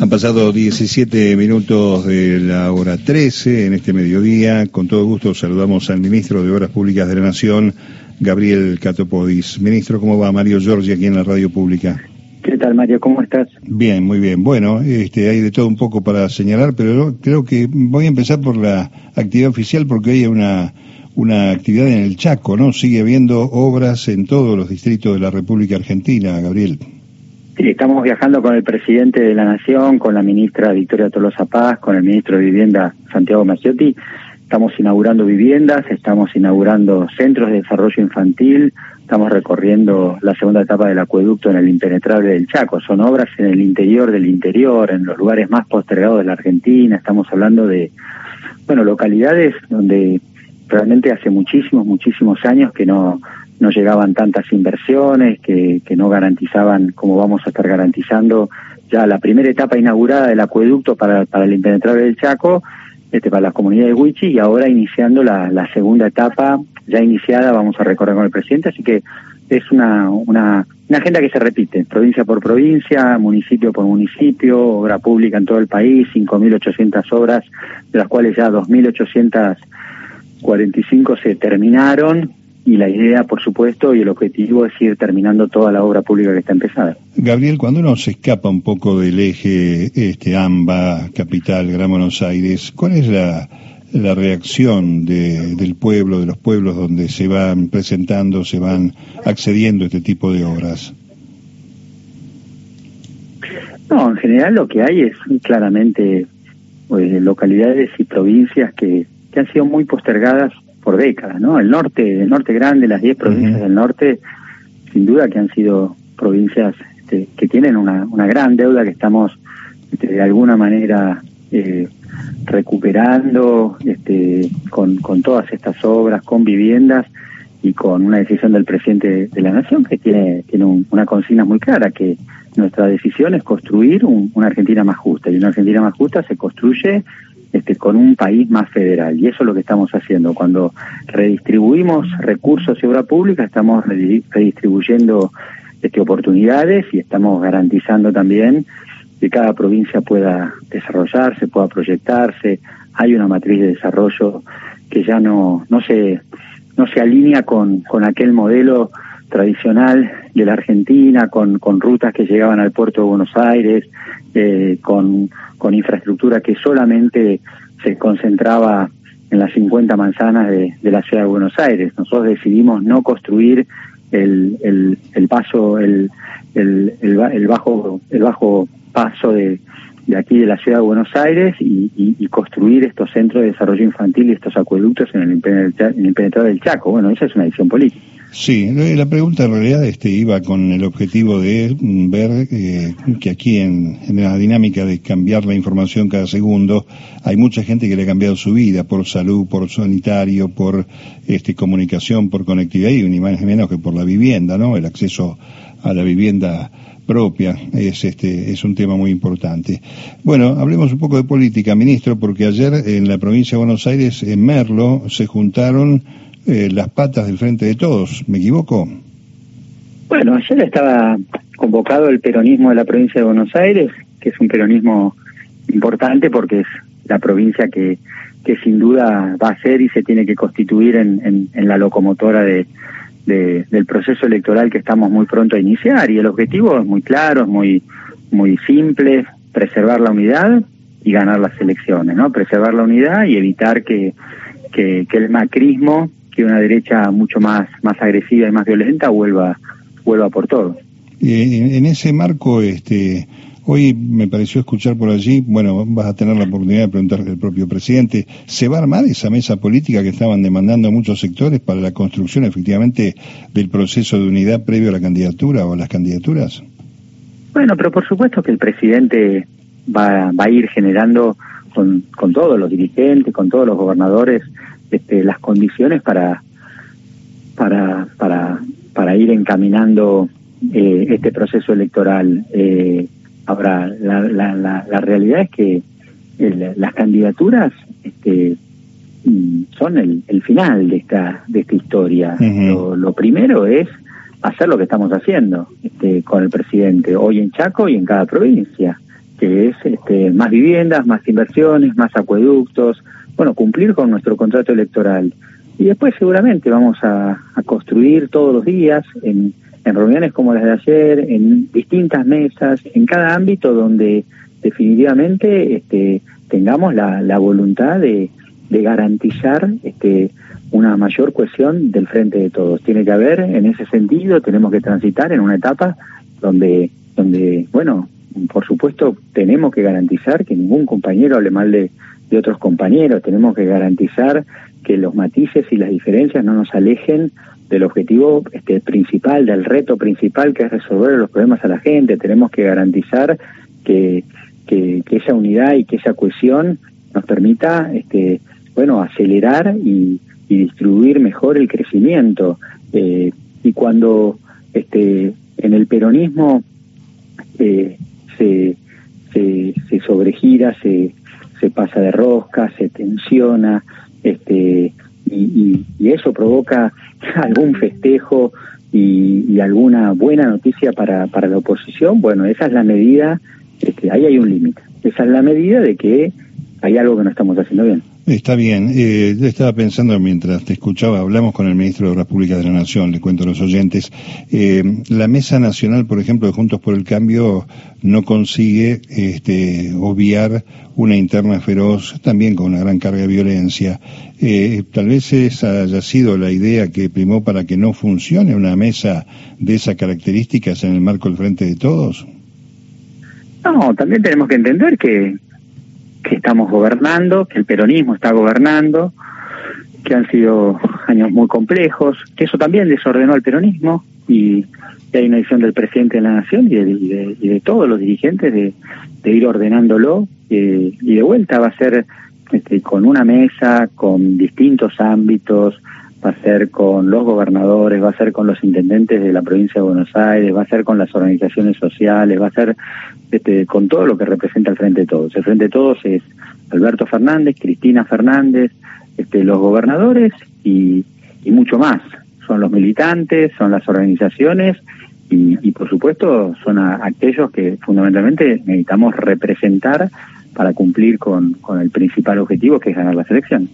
Han pasado 17 minutos de la hora 13 en este mediodía. Con todo gusto saludamos al ministro de Obras Públicas de la Nación, Gabriel Catopodis. Ministro, ¿cómo va? Mario Giorgi aquí en la radio pública. ¿Qué tal, Mario? ¿Cómo estás? Bien, muy bien. Bueno, este, hay de todo un poco para señalar, pero creo que voy a empezar por la actividad oficial porque hay una, una actividad en el Chaco, ¿no? Sigue habiendo obras en todos los distritos de la República Argentina, Gabriel. Estamos viajando con el presidente de la Nación, con la ministra Victoria Tolosa Paz, con el ministro de Vivienda Santiago Maciotti. Estamos inaugurando viviendas, estamos inaugurando centros de desarrollo infantil, estamos recorriendo la segunda etapa del acueducto en el impenetrable del Chaco. Son obras en el interior del interior, en los lugares más postergados de la Argentina. Estamos hablando de, bueno, localidades donde realmente hace muchísimos, muchísimos años que no no llegaban tantas inversiones, que, que no garantizaban como vamos a estar garantizando ya la primera etapa inaugurada del acueducto para, para el impenetrable del Chaco, este, para las comunidades de Huichi, y ahora iniciando la, la segunda etapa ya iniciada, vamos a recorrer con el presidente, así que es una, una, una agenda que se repite, provincia por provincia, municipio por municipio, obra pública en todo el país, 5.800 obras, de las cuales ya 2.845 se terminaron y la idea, por supuesto, y el objetivo es ir terminando toda la obra pública que está empezada. Gabriel, cuando uno se escapa un poco del eje este AMBA, capital, Gran Buenos Aires, ¿cuál es la, la reacción de, del pueblo, de los pueblos donde se van presentando, se van accediendo a este tipo de obras? No, en general lo que hay es claramente pues, localidades y provincias que, que han sido muy postergadas por décadas, ¿no? El norte, el norte grande, las 10 provincias del norte, sin duda que han sido provincias este, que tienen una, una gran deuda que estamos este, de alguna manera eh, recuperando este, con, con todas estas obras, con viviendas y con una decisión del presidente de la Nación que tiene, tiene una consigna muy clara, que nuestra decisión es construir una Argentina más justa y una Argentina más justa se construye este, con un país más federal. Y eso es lo que estamos haciendo. Cuando redistribuimos recursos y obra pública, estamos redistribuyendo este, oportunidades y estamos garantizando también que cada provincia pueda desarrollarse, pueda proyectarse. Hay una matriz de desarrollo que ya no, no, se, no se alinea con, con aquel modelo tradicional de la Argentina, con, con rutas que llegaban al puerto de Buenos Aires, eh, con con infraestructura que solamente se concentraba en las 50 manzanas de, la ciudad de Buenos Aires. Nosotros decidimos no construir el, el, el paso, el, el, el, bajo, el bajo paso de, de aquí de la ciudad de Buenos Aires y, construir estos centros de desarrollo infantil y estos acueductos en el, impenetrable del Chaco. Bueno, esa es una decisión política. Sí, la pregunta en realidad este, iba con el objetivo de ver eh, que aquí en, la dinámica de cambiar la información cada segundo hay mucha gente que le ha cambiado su vida por salud, por sanitario, por este, comunicación, por conectividad y ni más ni menos que por la vivienda, ¿no? El acceso a la vivienda propia es este es un tema muy importante. Bueno, hablemos un poco de política, ministro, porque ayer en la provincia de Buenos Aires en Merlo se juntaron eh, las patas del frente de todos. ¿Me equivoco? Bueno, ayer estaba convocado el peronismo de la provincia de Buenos Aires, que es un peronismo importante porque es la provincia que, que sin duda va a ser y se tiene que constituir en, en, la locomotora de, del proceso electoral que estamos muy pronto a iniciar. Y el objetivo es muy claro, es muy, muy simple, preservar la unidad y ganar las elecciones, ¿no? Preservar la unidad y evitar que, que, que el macrismo que una derecha mucho más, más agresiva y más violenta vuelva, vuelva por todo. en ese marco, este, hoy me pareció escuchar por allí, bueno, vas a tener la oportunidad de preguntarle al propio presidente, ¿se va a armar esa mesa política que estaban demandando muchos sectores para la construcción efectivamente del proceso de unidad previo a la candidatura o a las candidaturas? Bueno, pero por supuesto que el presidente va, va a ir generando con, con todos los dirigentes, con todos los gobernadores, este, las condiciones para, para, para, para ir encaminando eh, este proceso electoral. Eh, ahora, la, la, la, realidad es que las candidaturas este, mm, son el, el, final de esta, de esta historia. lo, lo, primero es hacer lo que estamos haciendo este, con el presidente, hoy en Chaco y en cada provincia. que es este, más viviendas, más inversiones, más acueductos, bueno, cumplir con nuestro contrato electoral. Y después seguramente vamos a, construir todos los días en, reuniones como las de ayer, en distintas mesas, en cada ámbito donde definitivamente este, tengamos la, la voluntad de, de garantizar este, una mayor cohesión del frente de todos. Tiene que haber, en ese sentido, tenemos que transitar en una etapa donde, donde bueno, por supuesto, tenemos que garantizar que ningún compañero hable mal de, de otros compañeros, tenemos que garantizar que los matices y las diferencias no nos alejen del objetivo este, principal, del reto principal que es resolver los problemas a la gente, tenemos que garantizar que, que, que esa unidad y que esa cohesión nos permita este, bueno, acelerar y, distribuir mejor el crecimiento. Eh, y cuando este, en el peronismo eh, se, se, se, sobregira, se, se pasa de rosca, se tensiona, este, y, y, eso provoca algún festejo y, y, alguna buena noticia para, para la oposición, bueno, esa es la medida, este, ahí hay un límite, esa es la medida de que hay algo que no estamos haciendo bien. Está bien. Eh, yo estaba pensando mientras te escuchaba, hablamos con el ministro de Obras Públicas de la Nación, le cuento a los oyentes. Eh, la Mesa Nacional, por ejemplo, de Juntos por el Cambio, no consigue este, obviar una interna feroz, también con una gran carga de violencia. Eh, tal vez esa haya sido la idea que primó para que no funcione una mesa de esas características en el marco del Frente de Todos. No, también tenemos que entender que que estamos gobernando, que el peronismo está gobernando, que han sido años muy complejos, que eso también desordenó al peronismo y, hay una decisión del presidente de la Nación y de, de, todos los dirigentes de, ir ordenándolo eh, y de vuelta va a ser este, con una mesa, con distintos ámbitos, va a ser con los gobernadores, va a ser con los intendentes de la provincia de Buenos Aires, va a ser con las organizaciones sociales, va a ser este, con todo lo que representa el Frente de Todos. El Frente de Todos es Alberto Fernández, Cristina Fernández, este, los gobernadores y, mucho más. Son los militantes, son las organizaciones y, y por supuesto son aquellos que fundamentalmente necesitamos representar para cumplir con, con el principal objetivo que es ganar la selección.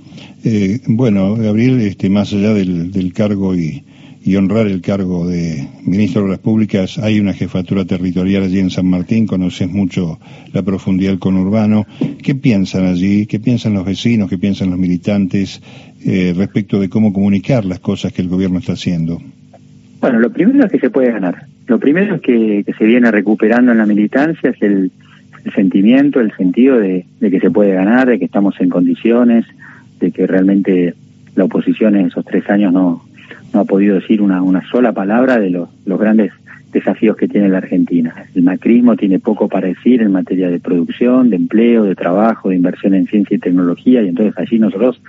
Eh, bueno, Gabriel, este, más allá del, del cargo y, y, honrar el cargo de ministro de Obras Públicas, hay una jefatura territorial allí en San Martín, conoces mucho la profundidad del conurbano. ¿Qué piensan allí? ¿Qué piensan los vecinos? ¿Qué piensan los militantes eh, respecto de cómo comunicar las cosas que el gobierno está haciendo? Bueno, lo primero es que se puede ganar. Lo primero es que, que se viene recuperando en la militancia es el el sentimiento, el sentido de, que se puede ganar, de que estamos en condiciones, de que realmente la oposición en esos tres años no, no ha podido decir una, una sola palabra de los, los grandes desafíos que tiene la Argentina. El macrismo tiene poco para decir en materia de producción, de empleo, de trabajo, de inversión en ciencia y tecnología, y entonces allí nosotros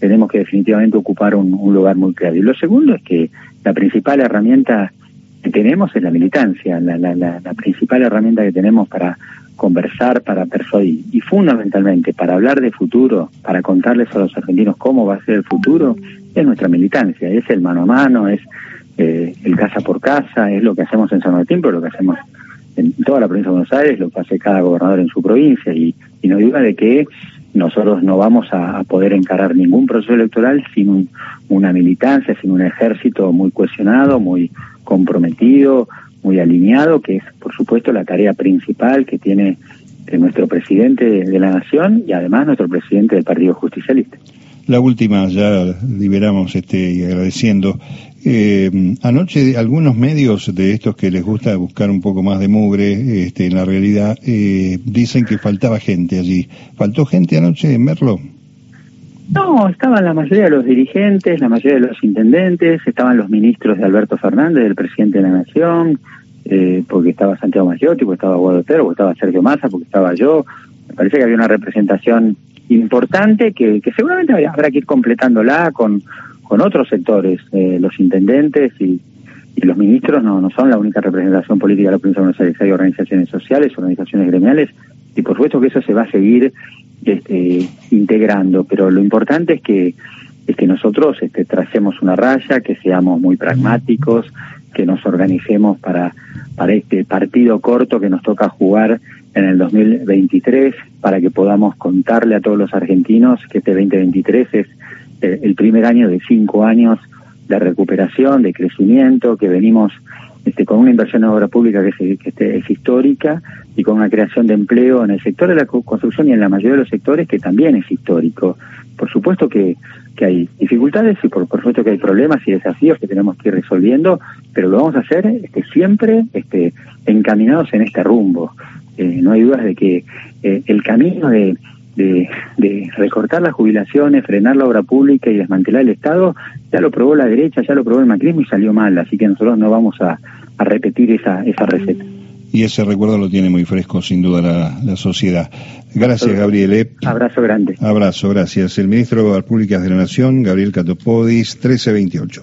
tenemos que definitivamente ocupar un, un lugar muy claro. Y lo segundo es que la principal herramienta que tenemos es la militancia, la, la, la, la principal herramienta que tenemos para conversar, para persuadir y fundamentalmente para hablar de futuro, para contarles a los argentinos cómo va a ser el futuro, es nuestra militancia, es el mano a mano, es eh, el casa por casa, es lo que hacemos en San Martín, pero lo que hacemos en toda la provincia de Buenos Aires, lo que hace cada gobernador en su provincia y, no duda de que nosotros no vamos a, poder encarar ningún proceso electoral sin una militancia, sin un ejército muy cohesionado, muy comprometido, muy alineado, que es, por supuesto, la tarea principal que tiene nuestro presidente de la Nación y además nuestro presidente del Partido Justicialista. La última, ya liberamos este y agradeciendo. Eh, anoche algunos medios de estos que les gusta buscar un poco más de mugre este, en la realidad eh, dicen que faltaba gente allí. ¿Faltó gente anoche en Merlo? No, estaban la mayoría de los dirigentes, la mayoría de los intendentes, estaban los ministros de Alberto Fernández, del presidente de la Nación, eh, porque estaba Santiago Maggiotti, porque estaba Guadotero, porque estaba Sergio Massa, porque estaba yo. Me parece que había una representación importante que, que seguramente habrá que ir completándola con, con otros sectores. Eh, los intendentes y, y los ministros no, no son la única representación política de la provincia de Buenos Aires. Hay organizaciones sociales, organizaciones gremiales, y por supuesto que eso se va a seguir este, integrando. Pero lo importante es que es que nosotros este, tracemos una raya, que seamos muy pragmáticos, que nos organicemos para, para este partido corto que nos toca jugar en el 2023 para que podamos contarle a todos los argentinos que este 2023 es eh, el primer año de cinco años de recuperación, de crecimiento, que venimos este, con una inversión en obra pública que, que es histórica y con una creación de empleo en el sector de la construcción y en la mayoría de los sectores que también es histórico. Por supuesto que, hay dificultades y por, supuesto que hay problemas y desafíos que tenemos que ir resolviendo, pero lo vamos a hacer este, siempre este, encaminados en este rumbo. Eh, no hay dudas de que eh, el camino de, de, recortar las jubilaciones, frenar la obra pública y desmantelar el Estado, ya lo probó la derecha, ya lo probó el macrismo y salió mal, así que nosotros no vamos a, a repetir esa, esa receta. Y ese recuerdo lo tiene muy fresco, sin duda, la, la sociedad. Gracias, Gabriel. Abrazo grande. Abrazo, gracias. El ministro de Obras Públicas de la Nación, Gabriel Catopodis, 1328.